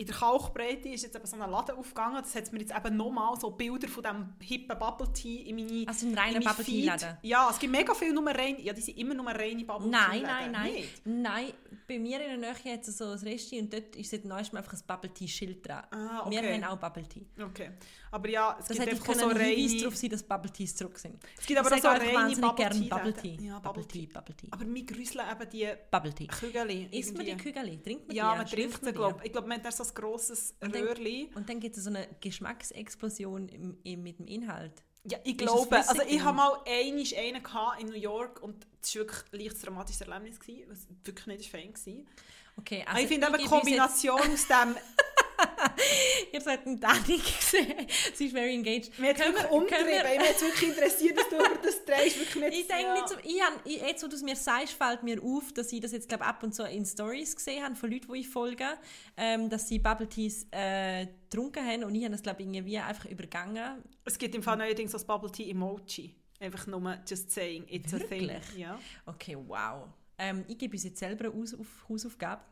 in der Kalkbreite ist jetzt eben so ein Laden aufgegangen. Das hat mir jetzt eben nochmal so Bilder von diesem hippen Bubble Tea in meine Also ein reiner Bubble. Tea Laden? Ja, es gibt mega viele nur rein, ja, die sind immer nur reine Bubble Nein, Tea nein, nein. Nicht? Nein, bei mir in der Nähe hat es so ein Resti und dort ist seit neuestem einfach ein Bubble Tea Schild dran. Ah, Wir okay. haben auch Bubble Tea. Okay. Aber ja, es Das gibt einfach so ein Hinweis reine... darauf sein, dass Bubble Teas zurück sind. Es gibt aber ich auch so reine Bubble gerne Tea Bubble. Tea. Ja, Bubble Tea, Bubble Tea. Aber mir grüsseln eben die Bubble Tea. Kügeli. Isst man die. Kügeli? Trinkt man Ja, die? man trinkt sie, glaube ich. Ich glaube, man hat erst so ein grosses Und dann- die? Und dann gibt es so eine Geschmacksexplosion im, im, mit dem Inhalt. Ja, ich es glaube. Also ich habe mal einmal einen in New York und das war wirklich ein leicht dramatisches Erlebnis, gewesen, was wirklich nicht fein war. Okay, Also ich finde eben die gebe uns Kombination aus dem... [LAUGHS] [LAUGHS] Ihr solltet Dani [LAUGHS] gesehen. Sie ist very engaged. Mir hat wirklich können wir- mich wirklich interessiert, dass du über das drehst. Wirklich nicht, [LAUGHS] Ich denke ja. nicht so, ich hab, ich, jetzt, wo du es mir sagst, fällt mir auf, dass ich das jetzt glaub, ab und zu in Stories gesehen habe von Leuten, die ich folge, ähm, dass sie Bubble Teas äh, getrunken haben und ich habe das glaube irgendwie einfach übergangen. Es gibt im Fall neuerdings das Bubble Tea Emoji. Einfach nur just saying, it's a thing. Wirklich? Ja. Okay, wow. Ähm, ich gebe uns jetzt selber eine Aus auf Hausaufgabe.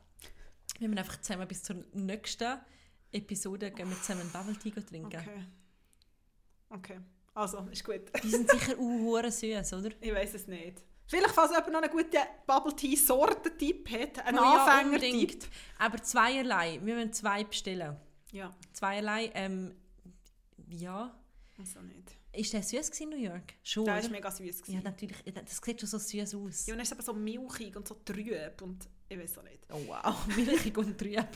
Wir müssen einfach zusammen bis zur nächsten Episode gehen wir zusammen Bubble Tea trinken. Okay. Okay. Also, ist gut. Die sind sicher [LAUGHS] uh, süß, oder? Ich weiß es nicht. Vielleicht, falls jemand noch einen guten Bubble Tea Sorten-Tipp hat, einen Oh ja, Anfänger-Tipp. unbedingt. Aber zweierlei. Wir müssen zwei bestellen. Ja, Zweierlei. Ähm, ja. also nicht. Ist der süß in New York? Schon. Der war mega süß. ja, natürlich. Das sieht schon so süß aus. Ja, und er ist aber so milchig und so trüb und ich weiß auch nicht. Oh wow, [LAUGHS] milchig und trüb.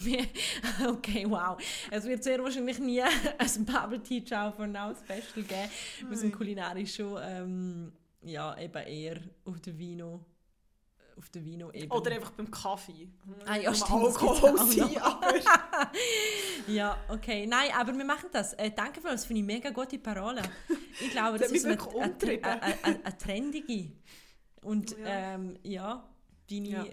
[LAUGHS] Okay, wow. Es wird sehr wahrscheinlich nie [LAUGHS] ein Bubble Tea Ciao for Now Special geben. Wir sind kulinarisch schon ähm, ja, eben eher auf der Vino. Auf der Vino eben. Oder einfach beim Kaffee. Ah ja, stimmt, Alkohol auch sein, aber... Ja, okay. Nein, aber wir machen das. Äh, danke für das, finde ich mega gute Parole. Ich glaube, Das das ist eine, eine, eine, eine trendige. Und Ja. ähm, ja, deine, Ja.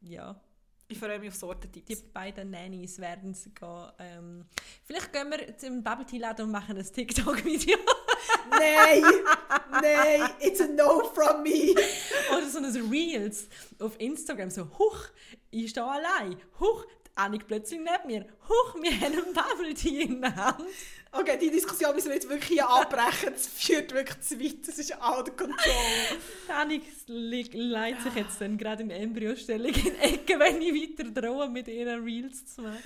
Ja. Ich freue mich auf Sortentipps. die beiden Nannies werden es gehen. Ähm, vielleicht gehen wir zum Bubble Tea Laden und machen ein TikTok-Video. [LAUGHS] Nein! Nein! It's a no from me! Oder so ein Reels auf Instagram. So, huch, ich stehe allein. Huch, Annik plötzlich neben mir. Huch, wir haben einen Bubble Tea in der Hand. Okay, die Diskussion müssen wir jetzt wirklich hier abbrechen. Das führt wirklich zu weit. Das ist out of control. Annik le- leitet sich jetzt dann gerade in Embryostellung in die Ecke, wenn ich weiter drohe, mit ihren Reels zu machen.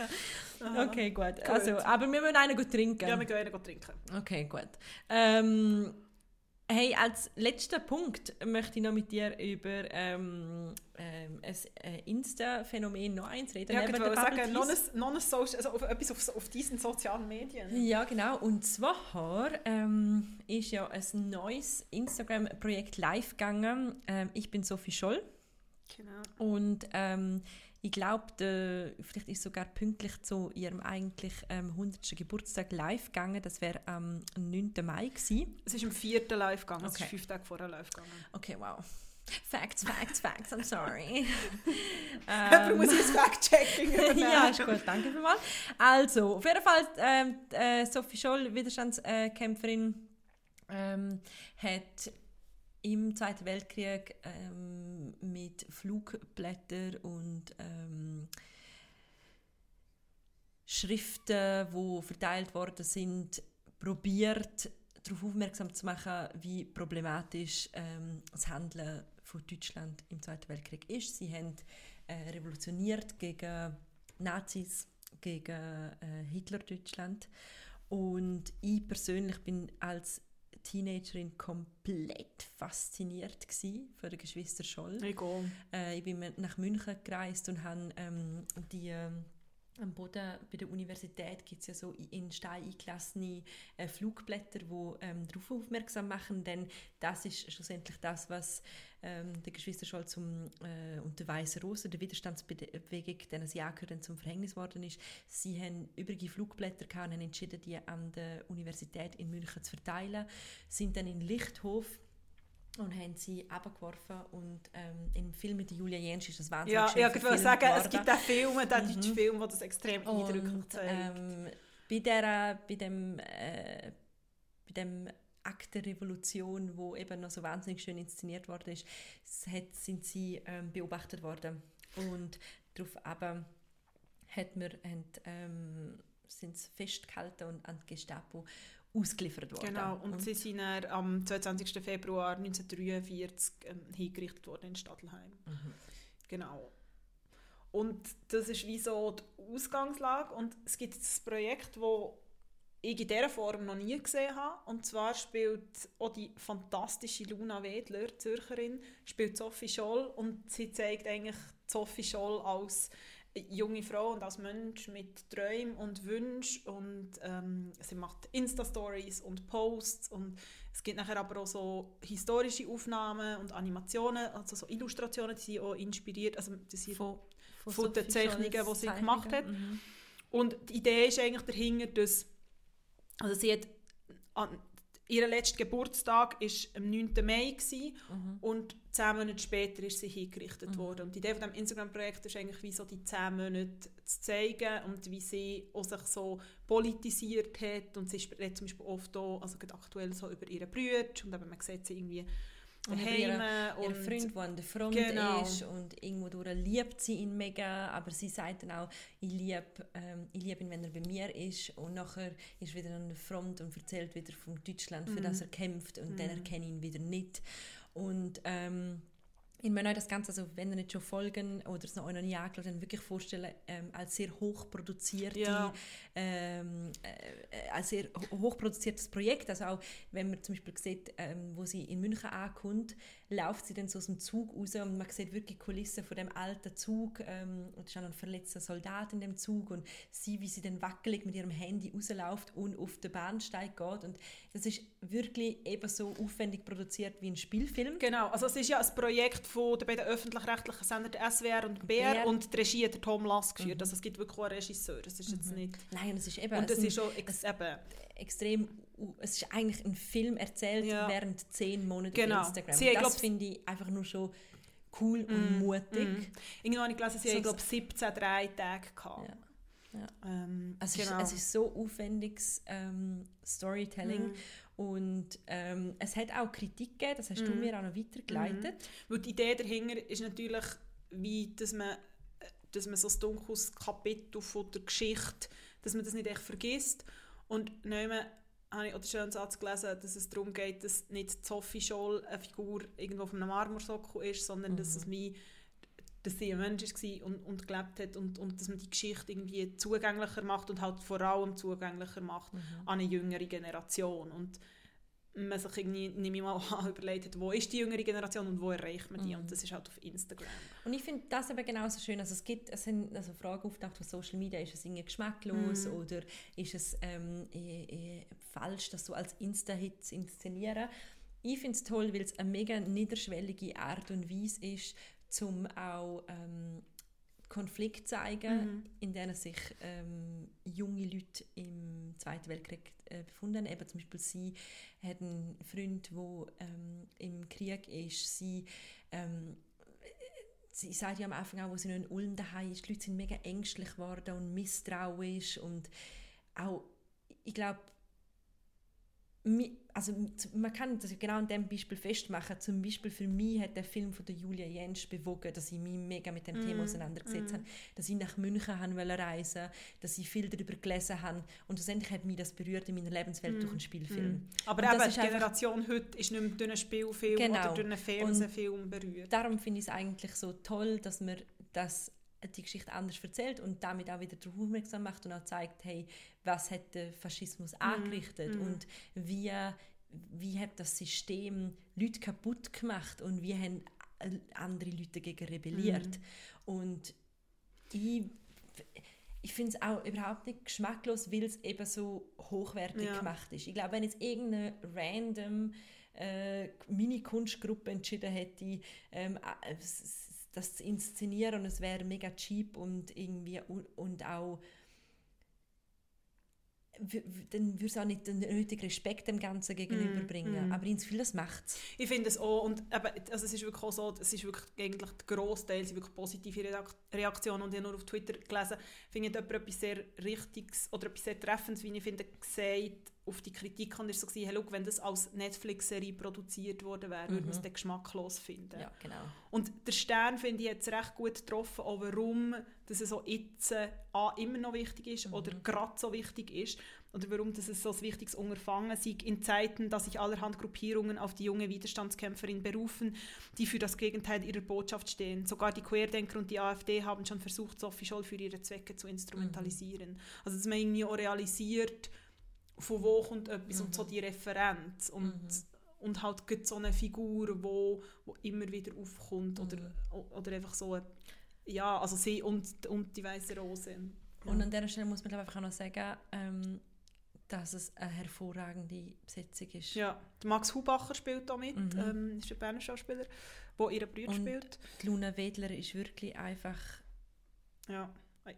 Okay, gut. Also, aber wir müssen einen gut trinken. Ja, wir gehen einen trinken. Okay, gut. Ähm, hey, als letzter Punkt möchte ich noch mit dir über ähm, ähm, ein äh, Insta-Phänomen noch eins reden. Ja, ich wollte sagen, noch Teas. ein, noch ein Social, also auf, etwas auf, auf diesen sozialen Medien. Ja, genau. Und zwar ähm, ist ja ein neues Instagram-Projekt live gegangen. Ähm, ich bin Sophie Scholl. Genau. Und ähm, ich glaube, vielleicht ist sogar pünktlich zu ihrem eigentlich ähm, 100. Geburtstag live gegangen. Das wäre am 9. Mai gewesen. Es ist am 4. live gegangen. Es Okay. ist fünf Tage vorher live gegangen. Okay, wow. Facts, facts, facts, I'm sorry. [LAUGHS] Ähm, muss ich ein Fact-Checking [LAUGHS] ja, ist gut, danke vielmals. Also, auf jeden Fall, ähm, äh, Sophie Scholl, Widerstandskämpferin, ähm, hat im Zweiten Weltkrieg ähm, mit Flugblättern und ähm, Schriften, die verteilt worden sind, probiert darauf aufmerksam zu machen, wie problematisch ähm, das Handeln von Deutschland im Zweiten Weltkrieg ist. Sie haben äh, revolutioniert gegen Nazis, gegen äh, Hitler-Deutschland. Und ich persönlich bin als Teenagerin komplett fasziniert von der Geschwister Scholl. Egal. Äh, ich bin nach München gereist und habe ähm, die ähm, am Boden bei der Universität gibt es ja so in Stein eingelassene äh, Flugblätter, die ähm, darauf aufmerksam machen, denn das ist schlussendlich das, was ähm, der Geschwister Scholl zum, äh, und der Weiße Rose, der Widerstandsbewegung, denen sie angehören, zum Verhängnis worden ist. Sie haben übrige Flugblätter gehabt und haben entschieden, die an der Universität in München zu verteilen, sind dann in Lichthof und haben sie abgeworfen und ähm, im Film mit Julia Jentsch ist das wahnsinnig Ja, schön ja ich verfilmt sagen, es worden. gibt auch Filme, den Mhm. deutschen Film, der das extrem eindrücklich Und zeigt. ähm, bei, der, bei dem, äh, bei dem Akt der Revolution, wo eben noch so wahnsinnig schön inszeniert worden ist, hat, sind sie ähm, beobachtet worden. Und darauf eben hat man, haben, ähm, sind sie festgehalten und an die Gestapo ausgeliefert worden. Genau, und sie sind am 22. Februar 1943 ähm, hingerichtet worden in Stadelheim. Mhm. Genau. Und das ist wie so die Ausgangslage. Und es gibt ein Projekt, das ich in dieser Form noch nie gesehen habe. Und zwar spielt auch die fantastische Luna Wedler, Zürcherin, spielt Sophie Scholl. Und sie zeigt eigentlich Sophie Scholl als junge Frau und als Mensch mit Träumen und Wünschen. Und ähm, sie macht Insta-Stories und Posts. Und es gibt nachher aber auch so historische Aufnahmen und Animationen, also so Illustrationen, die sie auch inspiriert. Also das sind Von, von den Sophie Zeichnungen, Scholls die sie gemacht hat. Mhm. Und die Idee ist eigentlich dahinter, dass also sie hat an, ihr letzter Geburtstag ist am 9. Mai gewesen, Mhm. und zehn Monate später ist sie hingerichtet worden. Und die Idee von dem Instagram-Projekt ist eigentlich, wie so die zehn Monate zu zeigen und wie sie auch sich so politisiert hat. Und sie redet zum Beispiel oft auch, also aktuell so über ihre Brüder und eben man sieht sie irgendwie Und daheim Ihr und Freund, der an der Front Genau. ist und irgendwo durch liebt sie ihn mega, aber sie sagt dann auch, ich liebe ähm, ich lieb ihn, wenn er bei mir ist und nachher ist er wieder an der Front und erzählt wieder von Deutschland, für Mhm. das er kämpft und dann erkenne ich ihn wieder nicht. Und ähm, ich meine euch das Ganze, also wenn ihr nicht schon folgen oder es noch euch noch nie angeschaut habt, wirklich vorstellen, ähm, als sehr hochproduzierte, Ja. ähm, äh, als sehr ho- hochproduziertes Projekt. Also auch, wenn man zum Beispiel sieht, ähm, wo sie in München ankommt, läuft sie dann so aus dem Zug raus und man sieht wirklich Kulissen von dem alten Zug ähm, und es ist auch noch ein verletzter Soldat in dem Zug und sie, wie sie dann wackelig mit ihrem Handy rausläuft und auf den Bahnsteig geht und das ist wirklich eben so aufwendig produziert wie ein Spielfilm. Genau, also es ist ja ein Projekt von den beiden öffentlich-rechtlichen Sendern der SWR und BR BR. und die Regie der Tom Lass geführt. Also es gibt wirklich auch einen Regisseur, das ist jetzt nicht... Nein, es ist eben Und das es ist ex eben... extrem, es ist eigentlich ein Film erzählt Ja. während zehn Monaten Genau. auf Instagram. Sie, das finde ich einfach nur schon cool und mutig. Mhm. Irgendwann habe ich gelesen, sie So- glaube 17 Drei-Tage gehabt. Ja. Ja. Ähm, Es, genau. ist, es ist so aufwendiges ähm, Storytelling Mhm. und ähm, es hat auch Kritik gegeben, das hast du Mhm. mir auch noch weitergeleitet. Weil die Idee dahinter ist natürlich, wie, dass man, dass man so ein dunkles Kapitel von der Geschichte, dass man das nicht echt vergisst. Und dann habe ich auch den schönen Satz gelesen, dass es darum geht, dass nicht Sophie Scholl eine Figur irgendwo auf einem Marmorsockel ist, sondern dass es wie dass sie ein Mensch war und, und gelebt hat und, und dass man die Geschichte irgendwie zugänglicher macht und halt vor allem zugänglicher macht Mhm. an eine jüngere Generation. Und man sich irgendwie, nehme ich mal an, [LAUGHS] überlegt hat, wo ist die jüngere Generation und wo erreicht man die? Mhm. Und das ist halt auf Instagram. Und ich finde das eben genauso schön. Also es gibt es sind also Fragen auftaucht von Social Media, ist es irgendwie geschmacklos Mhm. oder ist es ähm, eh, eh, falsch, das so als Insta-Hit zu inszenieren? Ich finde es toll, weil es eine mega niederschwellige Art und Weise ist, um auch ähm, Konflikt zeigen, Mhm. in denen sich ähm, junge Leute im Zweiten Weltkrieg äh, befunden haben. Eben zum Beispiel sie hat einen Freund, der ähm, im Krieg ist. Sie ähm, sie sagt ja am Anfang auch, wo sie noch in Ulm daheim ist, die Leute sind mega ängstlich geworden und misstrauisch und auch, ich glaube, also man kann das genau an dem Beispiel festmachen. Zum Beispiel für mich hat der Film von der Julia Jentsch bewogen, dass ich mich mega mit dem Thema auseinandergesetzt habe, dass ich nach München haben wollte reisen, dass ich viel darüber gelesen habe und schlussendlich hat mich das berührt in meiner Lebenswelt durch einen Spielfilm. Aber Und das eben, ist die einfach- Generation heute ist nicht mehr durch einen Spielfilm Genau. oder durch einen Fernsehfilm berührt. darum finde ich es eigentlich so toll, dass man das die Geschichte anders erzählt und damit auch wieder darauf aufmerksam macht und auch zeigt, hey, was hat der Faschismus angerichtet und wie, wie hat das System Leute kaputt gemacht und wie haben andere Leute dagegen rebelliert. Und ich, ich finde es auch überhaupt nicht geschmacklos, weil es eben so hochwertig Ja. gemacht ist. Ich glaube, wenn jetzt irgendeine random äh, Mini-Kunstgruppe entschieden hätte, ähm, äh, das zu inszenieren und es wäre mega cheap und irgendwie und, auch dann würde es auch nicht den nötigen Respekt dem Ganzen gegenüberbringen. Aber ins das macht es. Ich finde es auch, und eben, also es ist wirklich auch so, es ist wirklich eigentlich der grosse Teil sind wirklich positive Reak- Reaktionen und ich habe nur auf Twitter gelesen, finde ich, hat jemand etwas sehr Richtiges oder etwas sehr Treffendes, wie ich finde, gesagt auf die Kritik und ist so gewesen, hey, schau, wenn das als Netflix-Serie produziert worden wäre, würde man es dann geschmacklos finden. Ja, genau. Und der Stern, finde ich, jetzt recht gut getroffen, auch warum dass es so jetzt äh, immer noch wichtig ist oder gerade so wichtig ist oder warum dass es so ein wichtiges Unterfangen sei in Zeiten, dass sich allerhand Gruppierungen auf die junge Widerstandskämpferin berufen, die für das Gegenteil ihrer Botschaft stehen. Sogar die Querdenker und die AfD haben schon versucht, Sophie Scholl für ihre Zwecke zu instrumentalisieren. Also dass man irgendwie auch realisiert, von wo kommt etwas und so die Referenz und, und halt so eine Figur, wo, wo immer wieder aufkommt oder, oder einfach so eine, ja, also sie und, und die weiße Rose. Und an dieser Stelle muss man glaube ich, einfach auch noch sagen, ähm, dass es eine hervorragende Besetzung ist. Ja, Max Hubacher spielt da mit, ähm, ist ein Berner Schauspieler, der ihren Bruder Und- spielt. Die Luna Wedler ist wirklich einfach... Ja.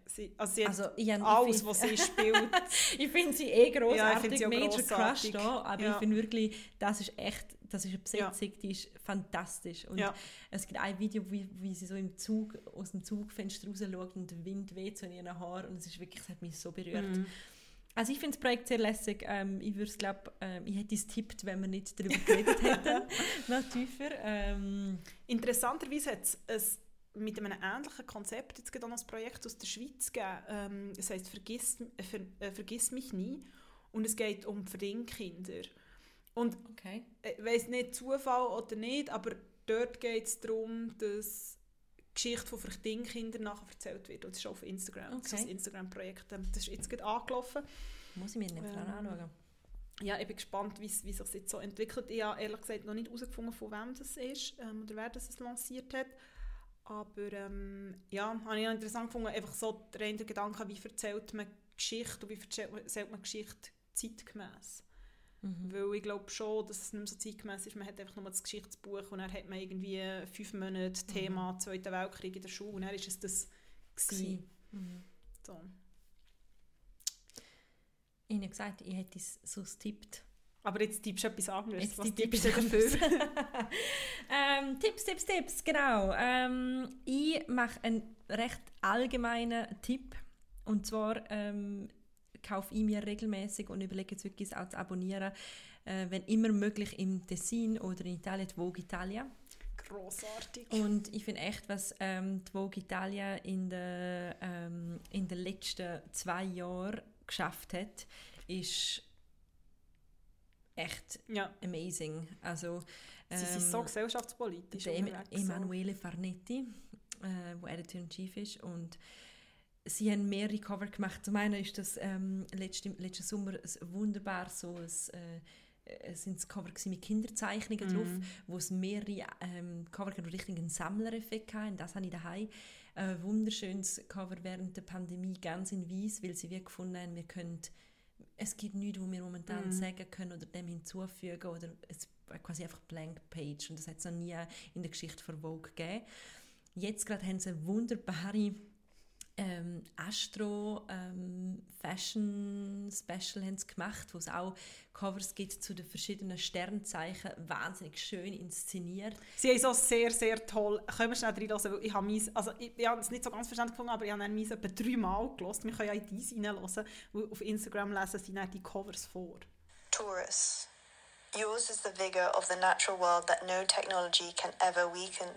Sie, also sie Also, ich alles, was sie spielt. [LAUGHS] Ich finde sie eh Ja, grossartig, auch Major grossartig. Crush da, aber Ja. ich finde wirklich, das ist echt, das ist eine Besetzung, die ist fantastisch. Und Ja. es gibt ein Video, wie, wie sie so im Zug, aus dem Zugfenster raus schaut und der Wind weht so in ihren Haaren und es ist wirklich, es hat mich so berührt. Mhm. Also ich finde das Projekt sehr lässig. Ähm, ich würde es glaube, ähm, ich hätte es tippt, wenn wir nicht darüber geredet hätten, [LAUGHS] noch tiefer. Ähm, Interessanterweise hat es mit einem ähnlichen Konzept jetzt gerade noch ein Projekt aus der Schweiz gegeben. Ähm, es heisst «Vergiss, äh, ver, äh, «Vergiss mich nie» und es geht um Verdingkinder. Und okay. ich weiß nicht Zufall oder nicht, aber dort geht es darum, dass die Geschichte von Verdingkindern nachher erzählt wird. Und das ist auf Instagram. Das ist Okay. ein Instagram-Projekt. Ähm, Das ist jetzt gerade angelaufen. Muss ich mir nicht Ähm, anschauen. Ja, ich bin gespannt, wie wie sich jetzt so entwickelt. Ich habe ehrlich gesagt noch nicht herausgefunden, von wem das ist ähm, oder wer das es lanciert hat. Aber ähm, ja, habe ich interessant gefunden, einfach so der Gedanke, wie erzählt man Geschichte und wie erzählt man- Geschichte zeitgemäß. Weil ich glaube schon, dass es nicht mehr so zeitgemäß ist. Man hat einfach nur das Geschichtsbuch und dann hat man irgendwie fünf Monate Thema Zweiter Weltkrieg in der Schule und dann ist es das gewesen. So. Ich habe gesagt, ich hätte es so tippt. Aber jetzt tippst du etwas anderes. Jetzt Was tippst du dafür? [LAUGHS] ähm, Tipps, Tipps, Tipps, genau. Ähm, ich mache einen recht allgemeinen Tipp. Und zwar ähm, kaufe ich mir regelmäßig und überlege jetzt wirklich, es auch zu abonnieren, äh, wenn immer möglich im Tessin oder in Italien, die Vogue Italia. Grossartig. Und ich finde echt, was ähm, die Vogue Italia in den ähm, in den letzten zwei Jahren geschafft hat, ist echt Ja. amazing. Also, Sie sind so ähm, gesellschaftspolitisch der unterwegs. Emanuele Farnetti, äh, wo Editor-in-Chief ist und sie haben mehrere Cover gemacht. Zum einen ist das ähm, letzten, letzten Sommer ein wunderbar so ein, äh, es sind das Cover mit Kinderzeichnungen drauf, wo es mehrere ähm, Cover hatten, richtig einen Sammlereffekt hatten. Das habe ich daheim. Ein wunderschönes Cover während der Pandemie, ganz in weiß, weil sie wie gefunden haben, wir können es gibt nichts, was wir momentan sagen können oder dem hinzufügen oder es quasi einfach blank page und das hat es noch nie in der Geschichte von Vogue gegeben. Jetzt gerade haben sie eine wunderbare ähm, Astro ähm, Fashion Special haben sie gemacht, wo es auch Covers gibt zu den verschiedenen Sternzeichen, wahnsinnig schön inszeniert. Sie haben so sehr, sehr toll. Können wir schnell reinlassen, weil ich habe meins, also ich, ich habe es nicht so ganz verstanden gefunden, aber ich habe meins etwa dreimal gelesen. Wir können ja in dies reinlassen, weil auf Instagram lesen sie dann die Covers vor. Taurus. Yours is the vigor of the natural world that no technology can ever weaken.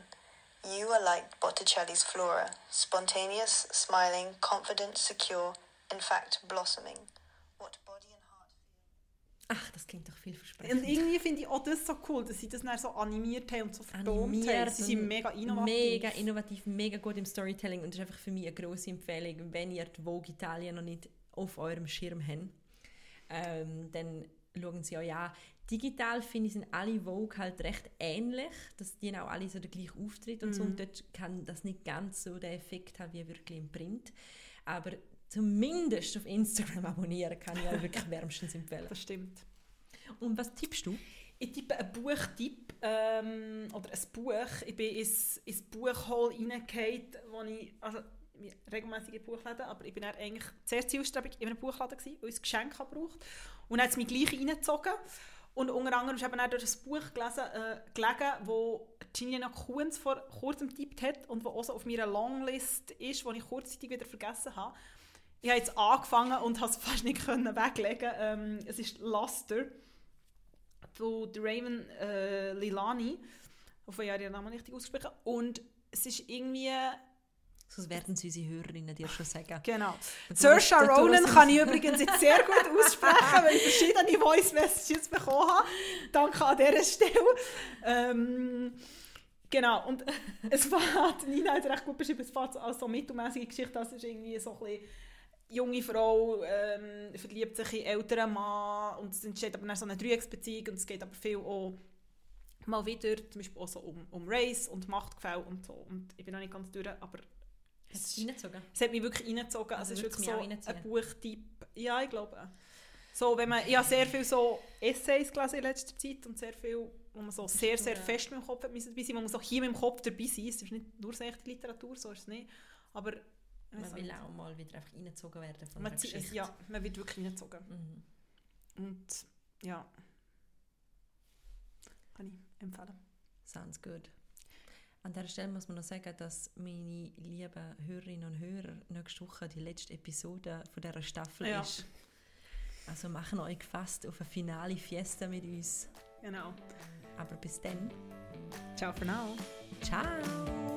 You are like Botticelli's Flora, spontaneous, smiling, confident, secure, in fact, blossoming. What body and heart Ach, das klingt doch Und vielversprechend. irgendwie finde ich auch das so cool, dass sie das dann so animiert haben und so vertont haben. Animiert Sie sind und mega innovativ. Mega innovativ, mega gut im Storytelling und das ist einfach für mich eine grosse Empfehlung, wenn ihr die Vogue Italien noch nicht auf eurem Schirm habt, ähm, dann schauen sie euch an. Digital finde ich, sind alle Vogue halt recht ähnlich, dass die auch alle so den gleichen Auftritt und so Mhm. und dort kann das nicht ganz so den Effekt haben wie wirklich im Print, aber zumindest auf Instagram [LAUGHS] abonnieren kann ich euch wirklich wärmstens empfehlen. Das stimmt. Und was tippst du? Ich tippe einen Buchtipp ähm, oder ein Buch. Ich bin ins, ins Buchhall reingefallen, wo ich, also ich regelmäßig in Buchläden, aber ich bin dann eigentlich sehr zielstrebig in einem Buchladen gewesen, weil ich ein Geschenk habe gebraucht Und dann hat es mich gleich reingezogen. Und unter anderem ist eben dann durch ein Buch gelesen, äh, gelegen, wo Gina Kunz vor kurzem getippt hat und wo auch so auf meiner Longlist ist, die ich kurzzeitig wieder vergessen habe. Ich habe jetzt angefangen und habe es [LAUGHS] fast nicht können weglegen. Ähm, es ist Luster von Raven äh, Lilani. Auf ich habe ihren Namen richtig ausgesprochen. Und es ist irgendwie... Sonst werden sie unsere Hörerinnen dir schon sagen. Genau. Saoirse Ronan kann ich übrigens jetzt sehr gut aussprechen, weil ich verschiedene Voice Messages bekommen habe. Danke an dieser Stelle. Ähm, genau, und es fährt, Nina hat recht gut beschrieben, es fährt als so mittelmäßige Geschichte, das ist irgendwie so ein bisschen junge Frau ähm, verliebt sich in älteren Mann und es entsteht aber dann so eine Dreiecksbeziehung und es geht aber viel auch mal wieder, zum Beispiel auch so um, um Race und Machtgefälle und so. Und ich bin noch nicht ganz durch, aber Hat es reingezogen? es hat mich wirklich reingezogen. Also, Also es ist wirklich so ein Buchtyp. Ja, ich glaube. So, wenn man, ich habe sehr viel so Essays gelesen in letzter Zeit und sehr viel, wo man so sehr, sehr fest mit dem Kopf dabei sein, wo man so hier mit dem Kopf dabei sein. Es ist nicht nur echte Literatur, so ist es nicht. Aber Man will auch mal wieder einfach reingezogen werden von man, Geschichte. ja, man wird wirklich reingezogen. Mhm. Und ja, kann ich empfehlen. Sounds good. An dieser Stelle muss man noch sagen, dass meine lieben Hörerinnen und Hörer nächste Woche die letzte Episode von dieser Staffel Ja. ist. Also machen euch gefasst auf eine finale Fiesta mit uns. Genau. Aber bis dann, Ciao for now. ciao!